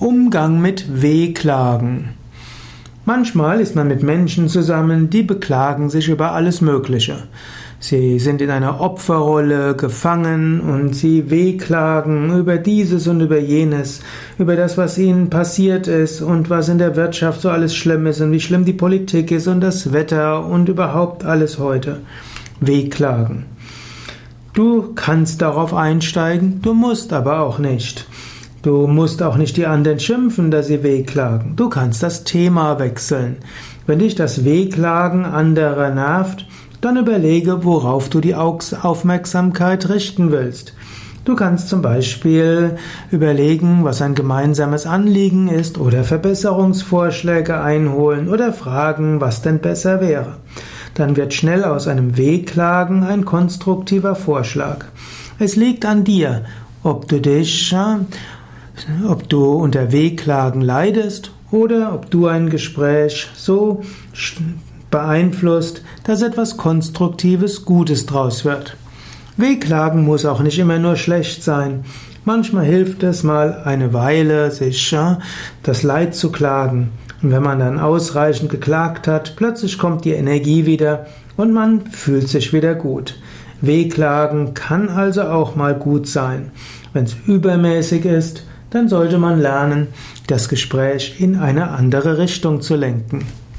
Umgang mit Wehklagen. Manchmal ist man mit Menschen zusammen, die beklagen sich über alles Mögliche. Sie sind in einer Opferrolle gefangen und sie wehklagen über dieses und über jenes, über das, was ihnen passiert ist und was in der Wirtschaft so alles schlimm ist und wie schlimm die Politik ist und das Wetter und überhaupt alles heute. Wehklagen. Du kannst darauf einsteigen, du musst aber auch nicht. Du musst auch nicht die anderen schimpfen, dass sie wehklagen. Du kannst das Thema wechseln. Wenn dich das Wehklagen anderer nervt, dann überlege, worauf du die Aufmerksamkeit richten willst. Du kannst zum Beispiel überlegen, was ein gemeinsames Anliegen ist oder Verbesserungsvorschläge einholen oder fragen, was denn besser wäre. Dann wird schnell aus einem Wehklagen ein konstruktiver Vorschlag. Es liegt an dir, ob du dich ob du unter Wehklagen leidest oder ob du ein Gespräch so beeinflusst, dass etwas Konstruktives, Gutes draus wird. Wehklagen muss auch nicht immer nur schlecht sein. Manchmal hilft es mal eine Weile, sich das Leid zu klagen. Und wenn man dann ausreichend geklagt hat, plötzlich kommt die Energie wieder und man fühlt sich wieder gut. Wehklagen kann also auch mal gut sein. Wenn es übermäßig ist, dann sollte man lernen, das Gespräch in eine andere Richtung zu lenken.